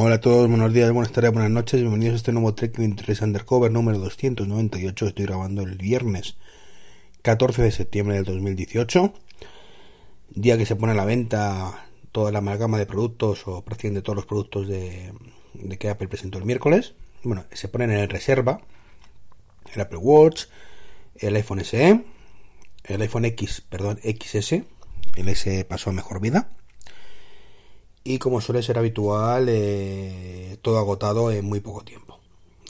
Hola a todos, buenos días, buenas tardes, buenas noches, bienvenidos a este nuevo Trek 23 Undercover número 298. Estoy grabando el viernes 14 de septiembre del 2018, día que se pone a la venta toda la amalgama de productos o prácticamente todos los productos de, de que Apple presentó el miércoles. Bueno, se ponen en reserva el Apple Watch, el iPhone SE, el iPhone X, perdón, XS, el S pasó a mejor vida y como suele ser habitual, eh, todo agotado en muy poco tiempo.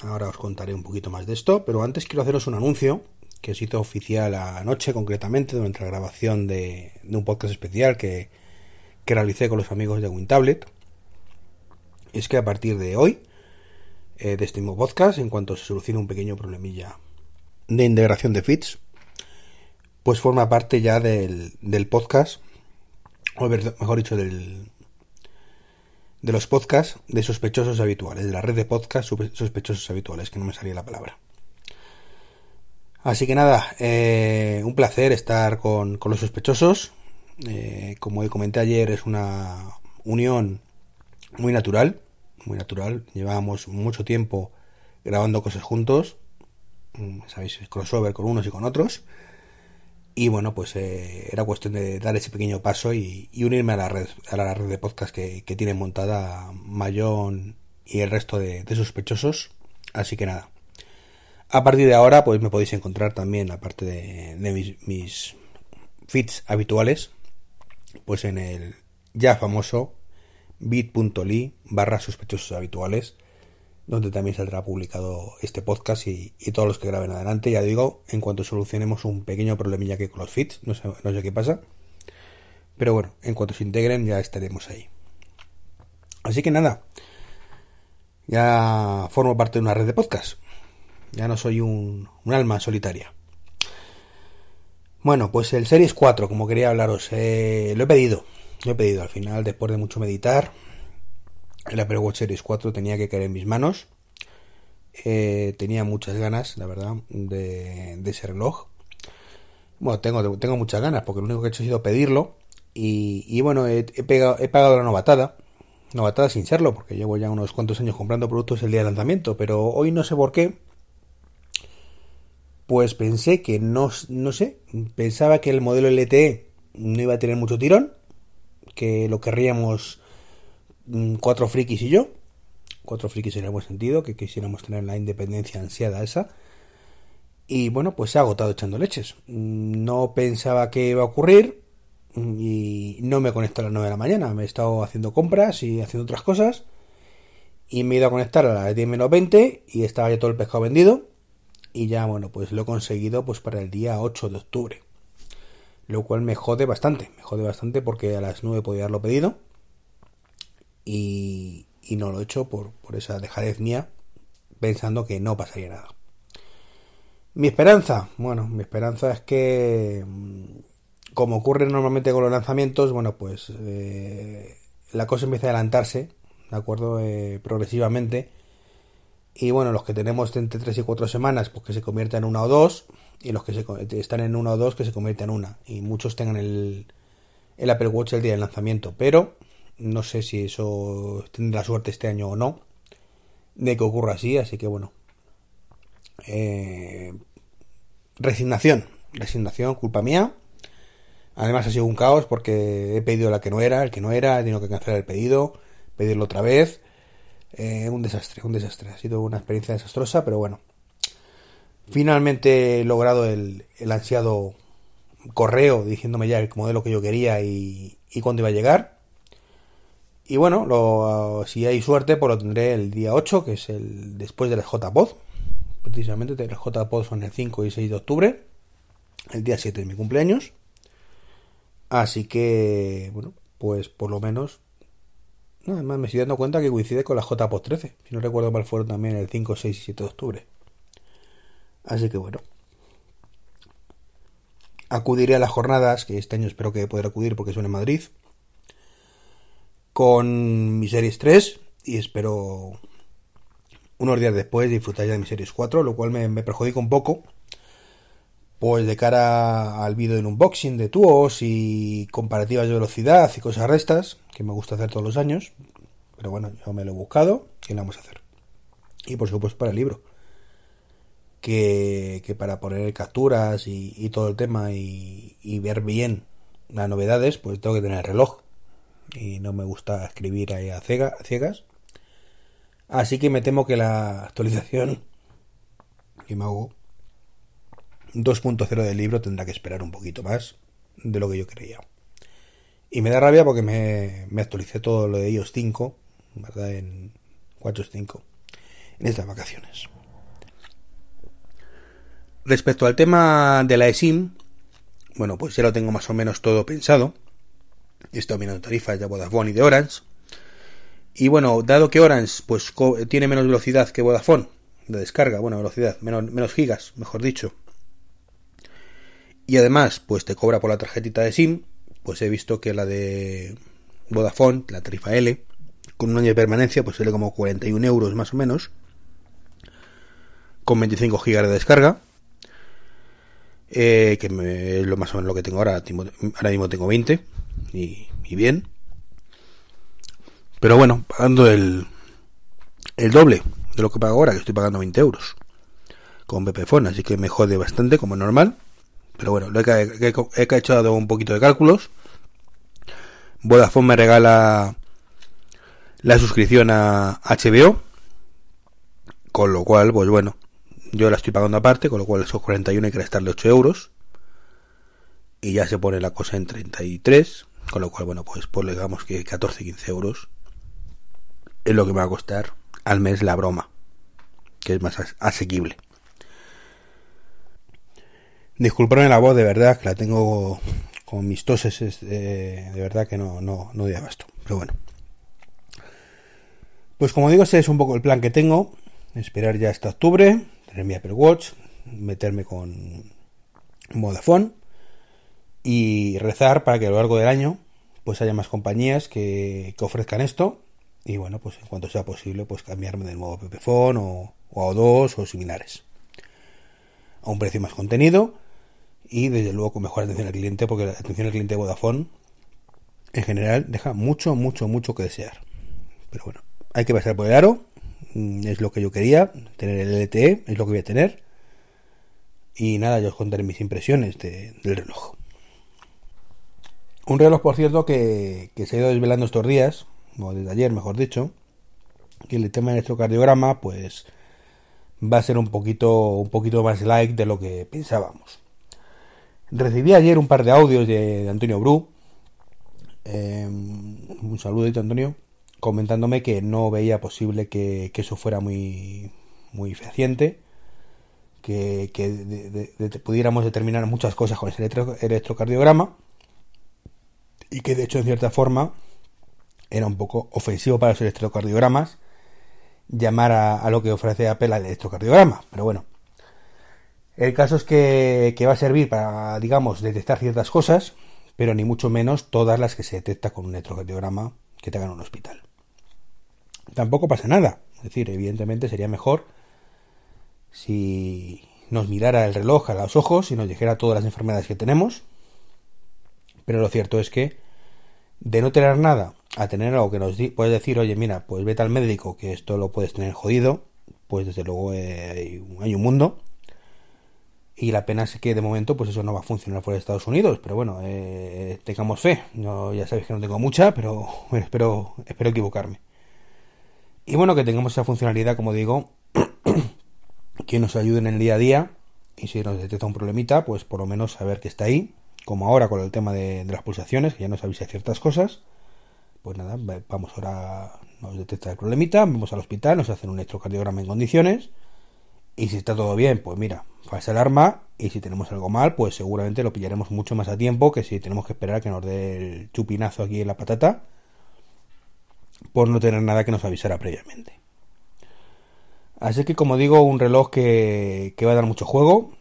Ahora os contaré un poquito más de esto, pero antes quiero haceros un anuncio que se hizo oficial anoche, concretamente, durante la grabación de, un podcast especial que, que, realicé con los amigos de WinTablet. Es que a partir de hoy, eh, de este mismo podcast, en cuanto se solucione un pequeño problemilla de integración de feeds, pues forma parte ya del, del podcast, o mejor dicho, del, de los podcasts de sospechosos habituales, de la red de podcasts sospechosos habituales, que no me salía la palabra. Así que nada, eh, un placer estar con, los sospechosos. Eh, como comenté ayer, es una unión muy natural, muy natural. Llevábamos mucho tiempo grabando cosas juntos, mm, sabéis, crossover con unos y con otros. Y bueno, pues eh, era cuestión de dar ese pequeño paso y, unirme a la red, a la red de podcast que, que tienen montada Mayón y el resto de, sospechosos. Así que nada. A partir de ahora, pues me podéis encontrar también, aparte de, mis feeds habituales, pues en el ya famoso bit.ly barra sospechosos habituales donde también saldrá publicado este podcast y, todos los que graben adelante. Ya digo, en cuanto solucionemos un pequeño problemilla que con los feeds, no sé, no sé qué pasa. Pero bueno, en cuanto se integren ya estaremos ahí. Así que nada, ya formo parte de una red de podcast. Ya no soy un, alma solitaria. Bueno, pues el Series 4, como quería hablaros, eh, lo he pedido. Lo he pedido al final, después de mucho meditar, el Apple Watch Series 4 tenía que caer en mis manos. Eh, tenía muchas ganas, la verdad, de, ese reloj. Bueno, tengo, tengo muchas ganas porque lo único que he hecho ha sido pedirlo. Y, bueno, he, he pagado la novatada. Novatada sin serlo, porque llevo ya unos cuantos años comprando productos el día de lanzamiento. Pero hoy no sé por qué. Pues pensé que no, no sé. Pensaba que el modelo LTE no iba a tener mucho tirón. Que lo querríamos cuatro frikis y yo, cuatro frikis en el buen sentido, que quisiéramos tener la independencia ansiada esa. Y bueno, pues se ha agotado echando leches. Mm, no pensaba que iba a ocurrir mm, y no me conecto a las 9 de la mañana. Me he estado haciendo compras y haciendo otras cosas. Y me he ido a conectar a las 10 menos 20 y estaba ya todo el pescado vendido. Y ya, bueno, pues lo he conseguido pues para el día 8 de octubre. Lo cual me jode bastante. Me jode bastante porque a las 9 podía haberlo pedido y, no lo he hecho por, esa dejadez mía, pensando que no pasaría nada. Mi esperanza, bueno, mi esperanza es que, mm, como ocurre normalmente con los lanzamientos, bueno, pues eh, la cosa empieza a adelantarse, ¿de acuerdo? Eh, progresivamente. Y bueno, los que tenemos entre 3 y 4 semanas, pues que se conviertan en una o dos, y los que se, están en una o dos, que se conviertan en una. Y muchos tengan el, el Apple Watch el día del lanzamiento. Pero no sé si eso tendrá suerte este año o no de que ocurra así, así que bueno. Eh, resignación, resignación, culpa mía. Además ha sido un caos porque he pedido la que no era, el que no era, he tenido que cancelar el pedido, pedirlo otra vez. Eh, un desastre, un desastre. Ha sido una experiencia desastrosa, pero bueno. Finalmente he logrado el, el ansiado correo diciéndome ya el modelo que yo quería y, y cuándo iba a llegar. Y bueno, lo, si hay suerte, pues lo tendré el día 8, que es el después de las JPod. Precisamente las JPod son el 5 y 6 de octubre. El día 7 es mi cumpleaños. Así que, bueno, pues por lo menos. además me estoy dando cuenta que coincide con la JPod 13. Si no recuerdo mal, fueron también el 5, 6 y 7 de octubre. Así que bueno. Acudiré a las jornadas, que este año espero que poder acudir porque son en Madrid con mi Series 3 y espero unos días después disfrutar ya de mi Series 4, lo cual me, perjudica un poco. Pues de cara al vídeo en unboxing de tuos y comparativas de velocidad y cosas restas, que me gusta hacer todos los años. Pero bueno, yo me lo he buscado y lo vamos a hacer. Y por supuesto para el libro. Que, que para poner capturas y, todo el tema y, ver bien las novedades, pues tengo que tener el reloj. Y no me gusta escribir ahí a, ciega, a ciegas. Así que me temo que la actualización que me hago 2.0 del libro tendrá que esperar un poquito más de lo que yo creía. Y me da rabia porque me, me actualicé todo lo de ellos 5, ¿verdad? En 4.5, en estas vacaciones. Respecto al tema de la eSIM, bueno, pues ya lo tengo más o menos todo pensado. Estoy mirando tarifas de Vodafone y de Orange. Y bueno, dado que Orange pues tiene menos velocidad que Vodafone de descarga, bueno, velocidad, menos, menos gigas, mejor dicho. Y además, pues te cobra por la tarjetita de SIM, pues he visto que la de Vodafone, la tarifa L, con un año de permanencia, pues sale como 41 euros más o menos, con 25 gigas de descarga, eh, que es lo más o menos lo que tengo ahora, ahora mismo tengo 20, y, bien. Pero bueno, pagando el, el doble de lo que pago ahora, que estoy pagando 20 euros con BPFone, así que me jode bastante como normal. Pero bueno, he, he, hecho un poquito de cálculos Vodafone me regala la suscripción a HBO, con lo cual, pues bueno, yo la estoy pagando aparte, con lo cual esos 41 hay que restarle 8 euros, y ya se pone la cosa en 33, con lo cual, bueno, pues, pues digamos que 14-15 euros es lo que me va a costar al mes la broma, que es más asequible. Disculpadme la voz, de verdad, que la tengo con mis toses es de, verdad que no, no, no doy abasto. Pero bueno. Pues como digo, ese es un poco el plan que tengo. Esperar ya hasta octubre, tener mi Apple Watch, meterme con Vodafone y rezar para que a lo largo del año pues haya más compañías que, que ofrezcan esto y bueno, pues en cuanto sea posible pues cambiarme del modo Pepephone o, o a O2 o similares. A un precio más contenido y desde luego con mejor atención al cliente porque la atención al cliente de Vodafone en general deja mucho, mucho, mucho que desear. Pero bueno, hay que pasar por el aro, mm, es lo que yo quería, tener el LTE, es lo que voy a tener. Y nada, yo os contaré mis impresiones del reloj. Un reloj, por cierto, que, se ha ido desvelando estos días, o desde ayer, mejor dicho, que el tema del electrocardiograma, pues va a ser un poquito, un poquito más light de lo que pensábamos. Recibí ayer un par de audios de, Antonio Bru. Em, un saludito, Antonio. Comentándome que no veía posible que, eso fuera muy, muy fehaciente. Que, pudiéramos determinar muchas cosas con ese electrocardiograma. Y que de hecho, en cierta forma, era un poco ofensivo para los electrocardiogramas llamar a, lo que ofrece Apple al electrocardiograma. Pero bueno, el caso es que, va a servir para, digamos, detectar ciertas cosas, pero ni mucho menos todas las que se detecta con un electrocardiograma que te hagan un hospital. Tampoco pasa nada. Es decir, evidentemente sería mejor si nos mirara el reloj a los ojos y nos dijera todas las enfermedades que tenemos. Pero lo cierto es que de no tener nada a tener algo que nos puede decir, oye, mira, pues vete al médico que esto lo puedes tener jodido, pues desde luego eh, hay un mundo. Y la pena es que de momento pues eso no va a funcionar fuera de Estados Unidos. Pero bueno, eh, tengamos fe. No, ya sabéis que no tengo mucha, pero bueno, espero, espero equivocarme. Y bueno, que tengamos esa funcionalidad, como digo, que nos ayude en el día a día. Y si nos detecta un problemita, pues por lo menos saber que está ahí. Como ahora con el tema de, las pulsaciones, que ya nos avisa ciertas cosas. Pues nada, vamos ahora, nos detecta el problemita, vamos al hospital, nos hacen un electrocardiograma en condiciones y si está todo bien, pues mira, falsa alarma. Y si tenemos algo mal, pues seguramente lo pillaremos mucho más a tiempo que si tenemos que esperar a que nos dé el chupinazo aquí en la patata. Por no tener nada que nos avisara previamente. Así que como digo, un reloj que, va a dar mucho juego.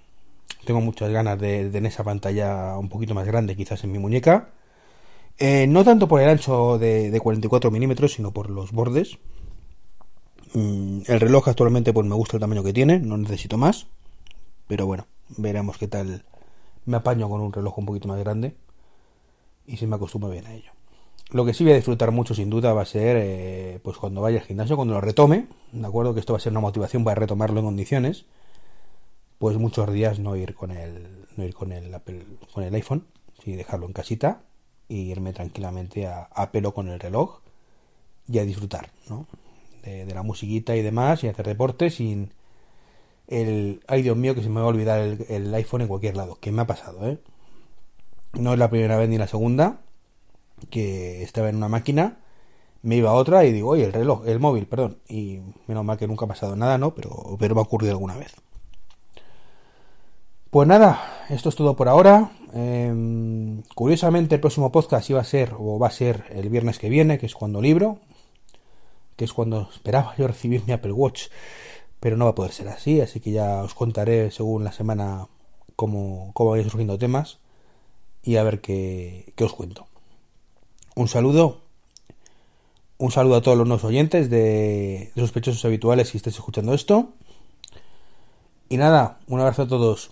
Tengo muchas ganas de, tener esa pantalla un poquito más grande quizás en mi muñeca. Eh, no tanto por el ancho de, de 44 milímetros, sino por los bordes. Mm, el reloj actualmente pues me gusta el tamaño que tiene, no necesito más. Pero bueno, veremos qué tal me apaño con un reloj un poquito más grande y si me acostumbro bien a ello. Lo que sí voy a disfrutar mucho sin duda va a ser eh, pues cuando vaya al gimnasio, cuando lo retome, de acuerdo que esto va a ser una motivación para retomarlo en condiciones, pues muchos días no ir con el no ir con el con el iPhone, y dejarlo en casita y irme tranquilamente a, a pelo con el reloj y a disfrutar, ¿no? De, la musiquita y demás y hacer deporte sin el ay Dios mío que se me va a olvidar el, iPhone en cualquier lado, que me ha pasado, ¿eh? No es la primera vez ni la segunda que estaba en una máquina, me iba a otra y digo, oye, el reloj, el móvil, perdón. Y menos mal que nunca ha pasado nada, ¿no? Pero, pero me ha ocurrido alguna vez. Pues nada, esto es todo por ahora. Eh, curiosamente, el próximo podcast iba a ser, o va a ser el viernes que viene, que es cuando libro, que es cuando esperaba yo recibir mi Apple Watch, pero no va a poder ser así, así que ya os contaré según la semana cómo, cómo vayan surgiendo temas y a ver qué, qué os cuento. Un saludo, un saludo a todos los nuevos oyentes de, de sospechosos habituales si estáis escuchando esto. Y nada, un abrazo a todos.